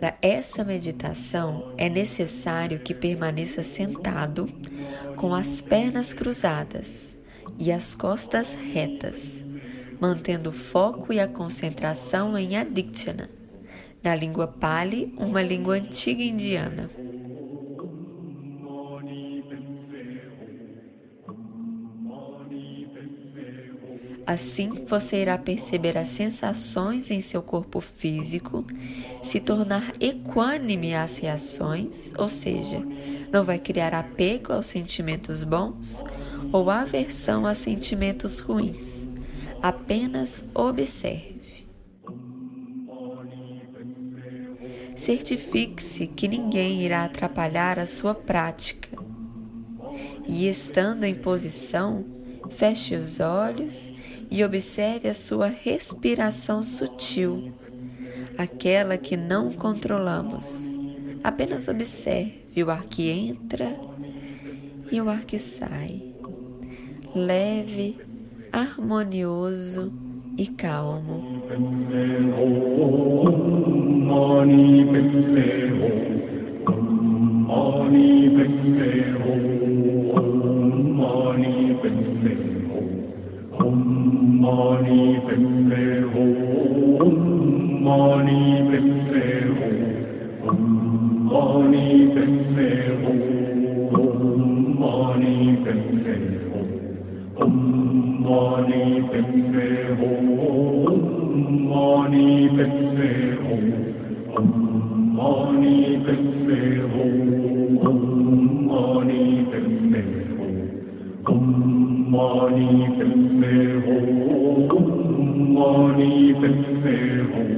Para essa meditação é necessário que permaneça sentado com as pernas cruzadas e as costas retas, mantendo o foco e a concentração em Aditya, na língua Pali, uma língua antiga indiana. Assim, você irá perceber as sensações em seu corpo físico, se tornar equânime às reações, ou seja, não vai criar apego aos sentimentos bons ou aversão a sentimentos ruins. Apenas observe. Certifique-se que ninguém irá atrapalhar a sua prática. E estando em posição, feche os olhos e observe a sua respiração sutil, aquela que não controlamos. Apenas observe o ar que entra e o ar que sai, leve, harmonioso e calmo. Mani பெண்கள் ஓம் மாணி பெண்கள் ஓம் மாணி பெண்கள் ஓம் மாணி பெண்கள் ஓம் மாணி பெண்கள் ஓம் மாணி பெண்கள் ஓம் மாணி பெண்கள் ஓம் من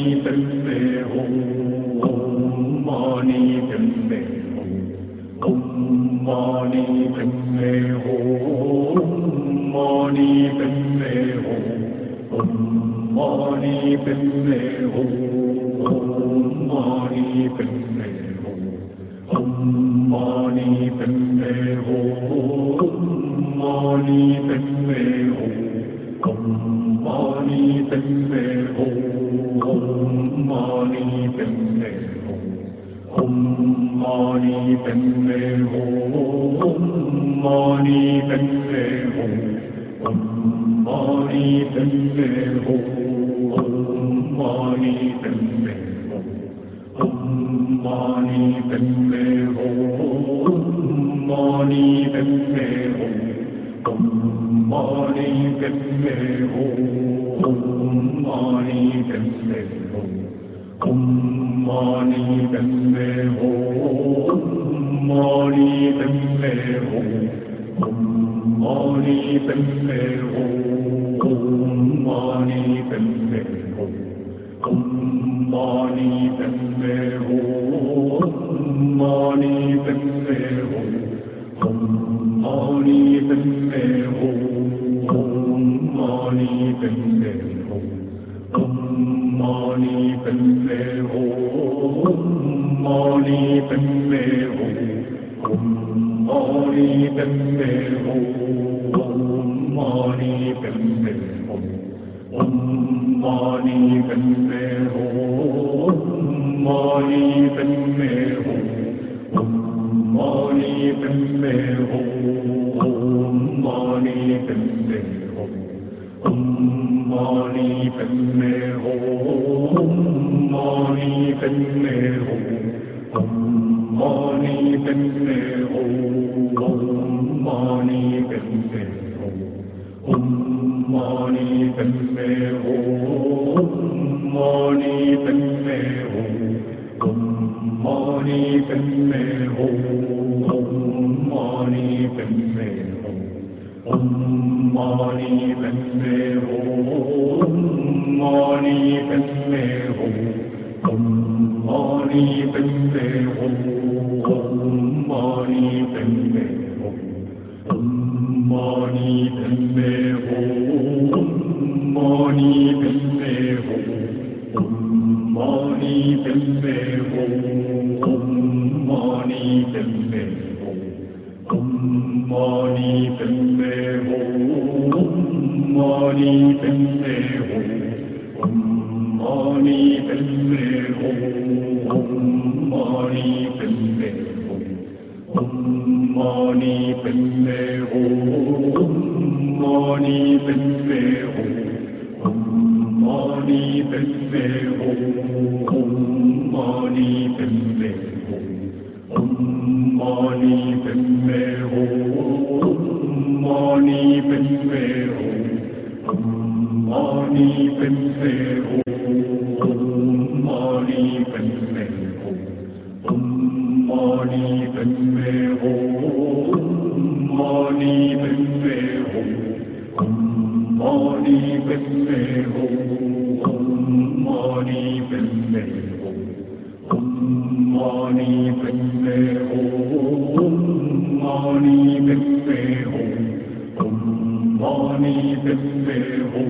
Om Mani Padme Hum. Mani beno kum mani beno kum mani 머니 뱀매호 꽃머니 뱀매호 꽃머니 뱀매호 kum mani 꽃머니 뱀매호 꽃머니 뱀매호 꽃머니 뱀매호 꽃머니 뱀매호 꽃머니 뱀매호 പെമ്മേ ഓം മാണി പെമ്മേ ഓം ഓം മാണി പെമ്മേ ഓം മാണി പെമ്മേ ഓം ഓം മാണി പെമ്മേ ഓം മാണി പെമ്മേ ഓം ഓം മാണി പെമ്മേ ഓം മാണി പെമ്മേ ഓം ഓം மானே பெண்ணே ஓம் மானே பெண்ணே ஓம் மானே பெண்ணே ஓம் மானே பெண்ணே ஓம் மானே பெண்ணே ஓம் மானே பெண்ணே ஓம் மானே பெண்ணே ஓம் மானே பெண்ணே mani padme hum om mani padme hum om mani padme Mani Padme Hum, Om Mani Padme Hum, Om Mani Padme Hum, Om Mani Padme Hum, Om Mani Padme Hum.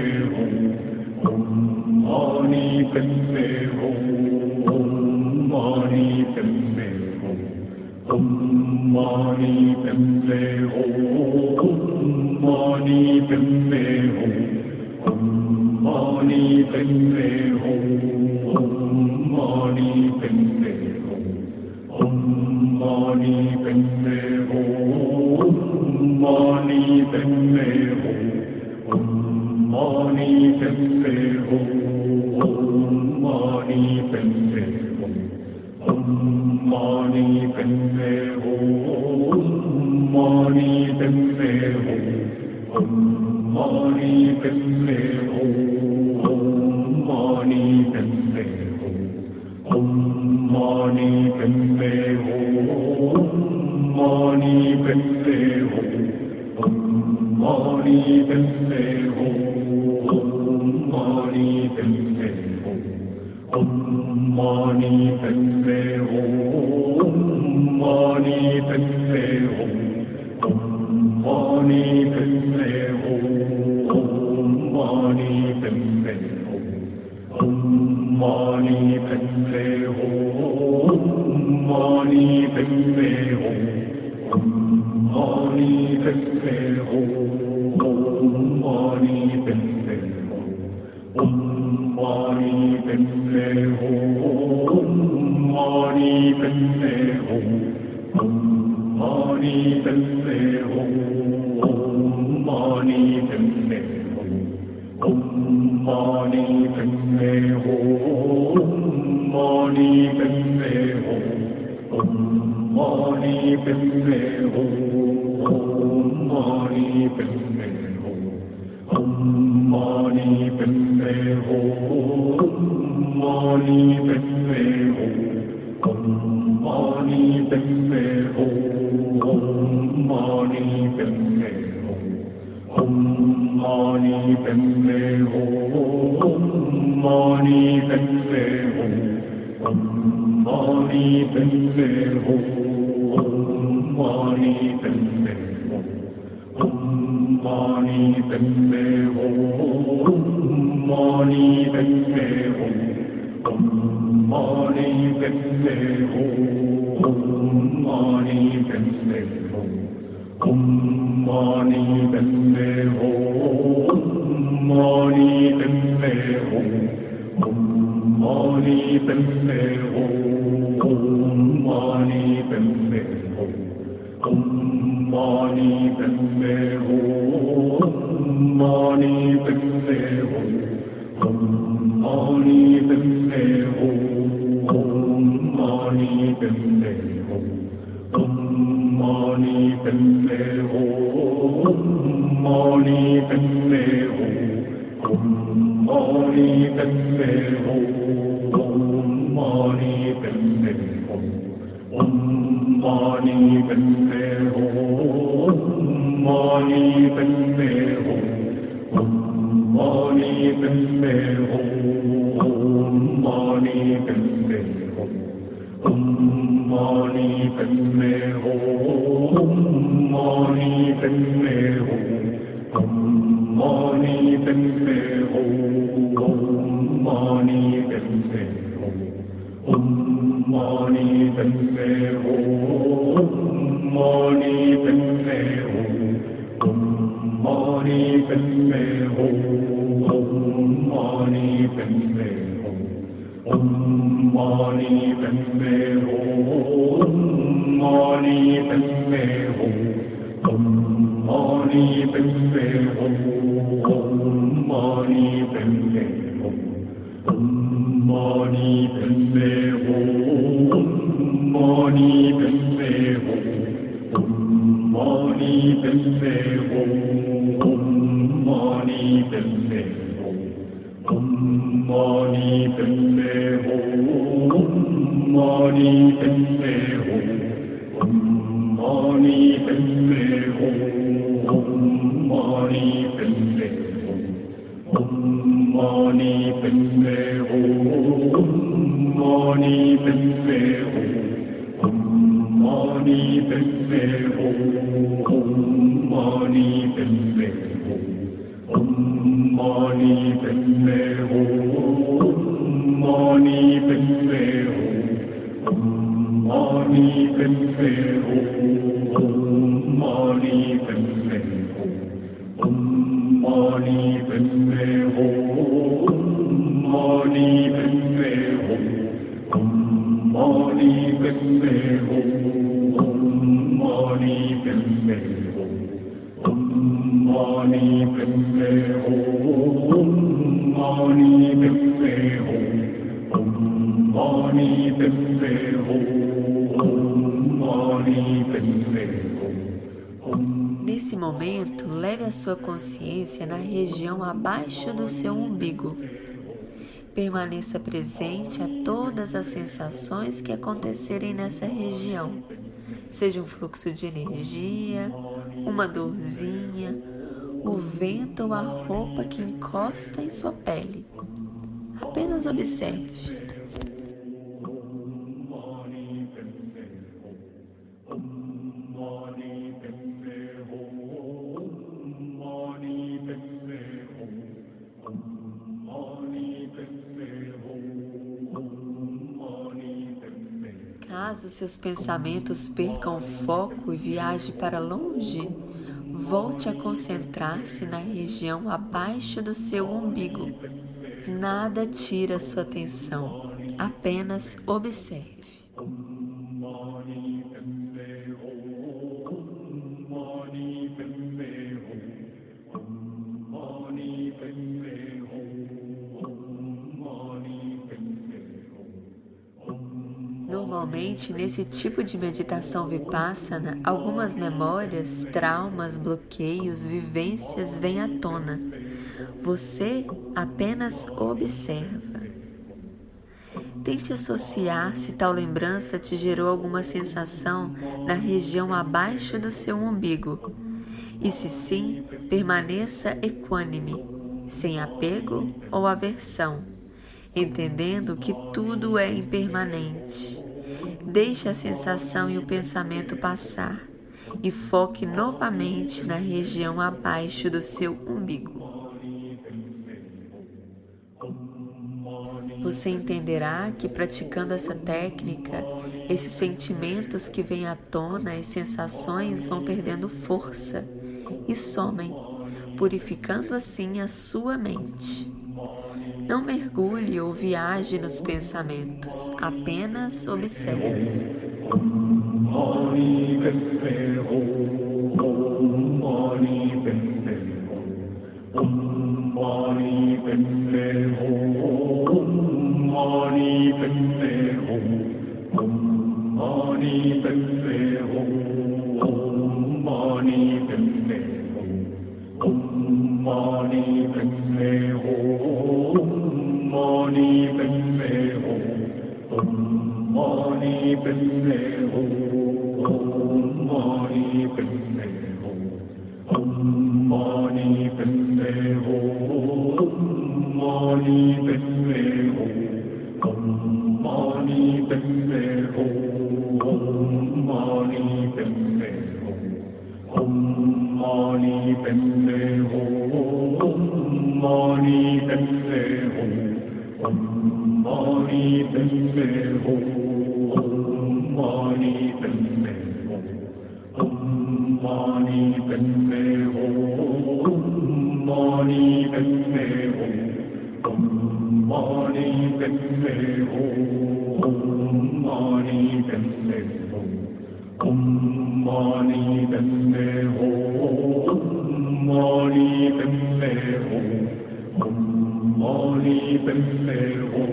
Amen. Bình Mê Hùng Hùng Mãi Bình mani padme hum mani padme hum hum mani padme hum hum mani padme hum hum mani 南无本师佛，南无本师佛，南无本师佛，南无本师佛。Om Mani Padme mori tempe Nesse momento, leve a sua consciência na região abaixo do seu umbigo. Permaneça presente a todas as sensações que acontecerem nessa região, seja um fluxo de energia, uma dorzinha, o vento é ou a roupa que encosta em sua pele. Apenas observe. Caso seus pensamentos percam o foco e viajem para longe, volte a concentrar-se na região abaixo do seu umbigo. Nada tira sua atenção, apenas observe. Normalmente, nesse tipo de meditação vipassana, algumas memórias, traumas, bloqueios, vivências vêm à tona. Você apenas observa. Tente associar se tal lembrança te gerou alguma sensação na região abaixo do seu umbigo. E se sim, permaneça equânime, sem apego ou aversão, entendendo que tudo é impermanente. Deixe a sensação e o pensamento passar e foque novamente na região abaixo do seu umbigo. Você entenderá que praticando essa técnica, esses sentimentos que vêm à tona e sensações vão perdendo força e somem, purificando assim a sua mente. Não mergulhe ou viaje nos pensamentos, apenas observe. Om Mani Padme Hum. bình hồ không mỏi bình hồ Leben mehr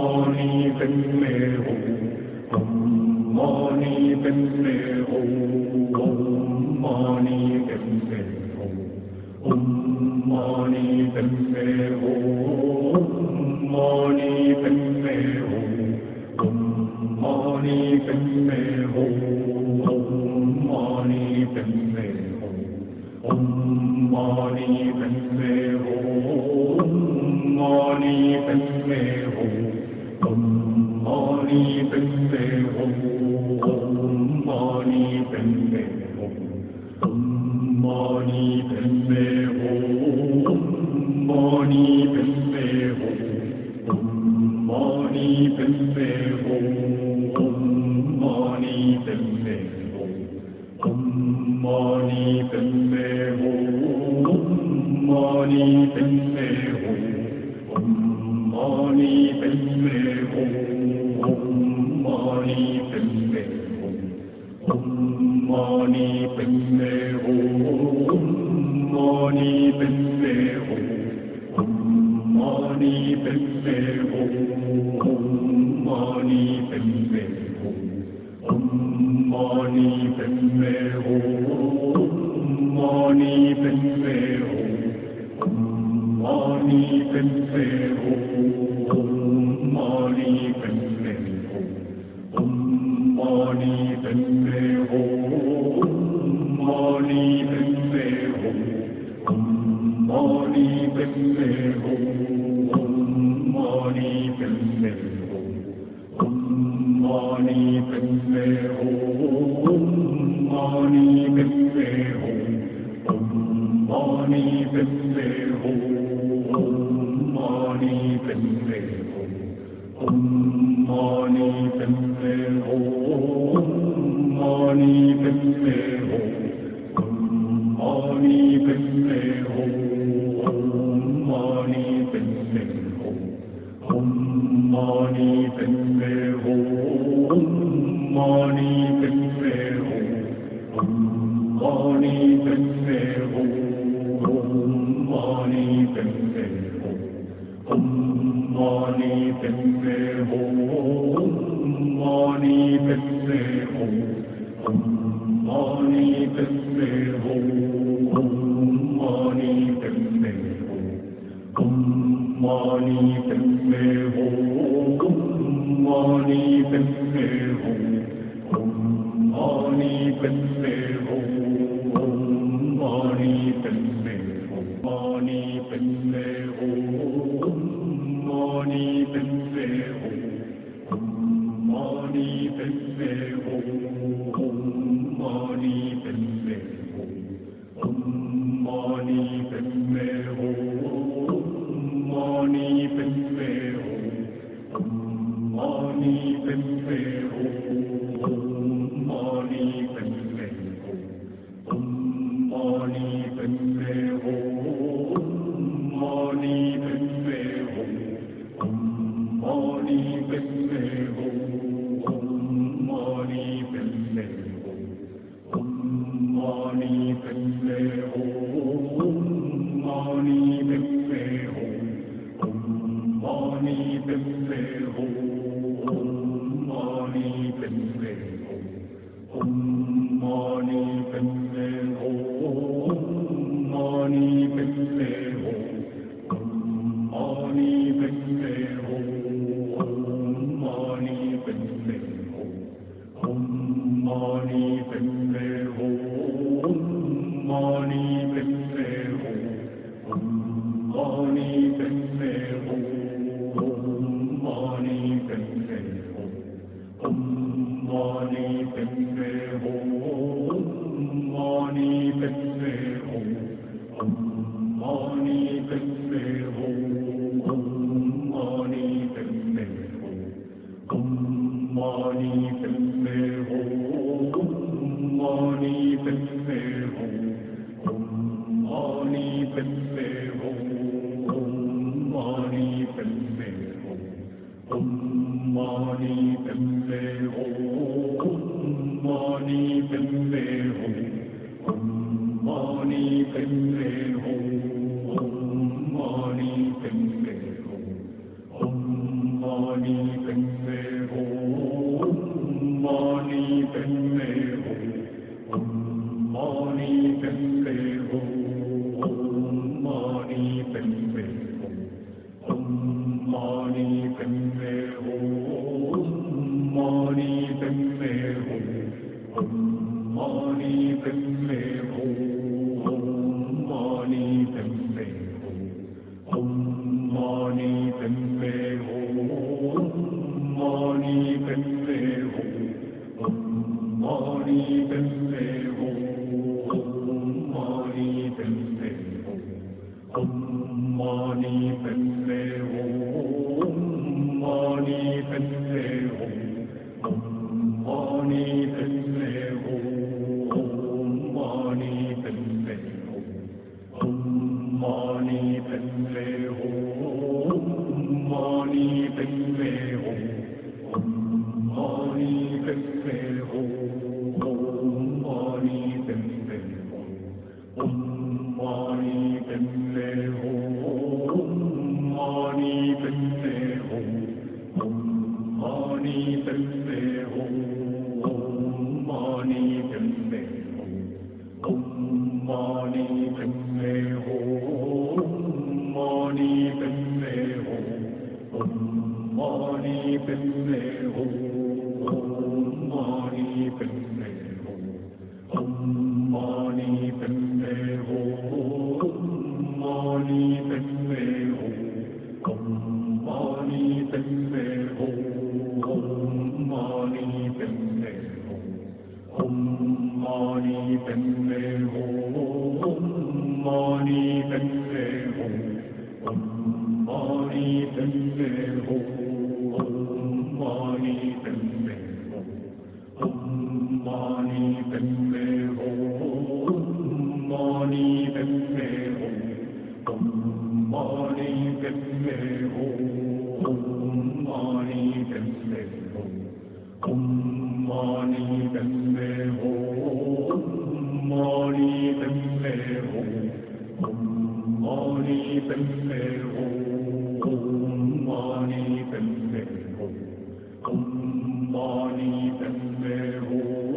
Ammani பெண்ணே ஓ. அம்மானி பெண்ணே ஓ. அம்மானி பெண்ணே ஓ. அம்மானி பெண்ணே ஓ. Lord and பெண்ணே ஓம் மாணி பெண்ணே ஓம் man Kummani pemme ho, kummani pemme ho, kummani pemme Come on, even me.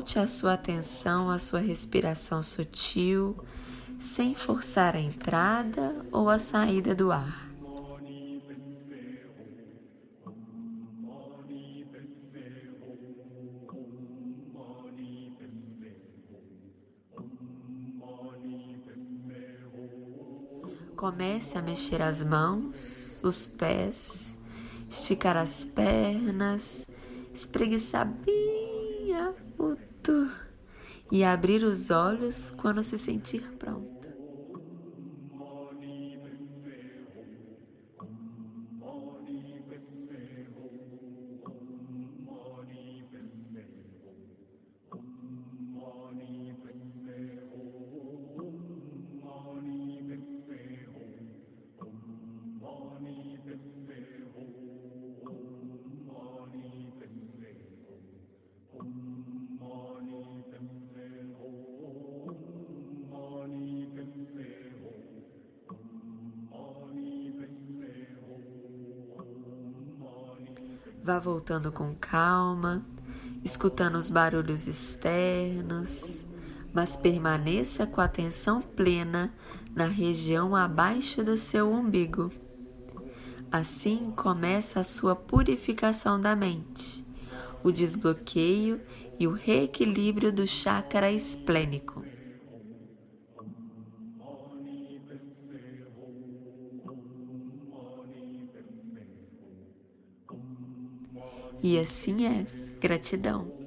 Volte a sua atenção à sua respiração sutil, sem forçar a entrada ou a saída do ar. Comece a mexer as mãos, os pés, esticar as pernas, espreguiçar bem e abrir os olhos quando se sentir pronto. Vá voltando com calma, escutando os barulhos externos, mas permaneça com atenção plena na região abaixo do seu umbigo. Assim começa a sua purificação da mente, o desbloqueio e o reequilíbrio do chakra esplênico. E assim é. Gratidão.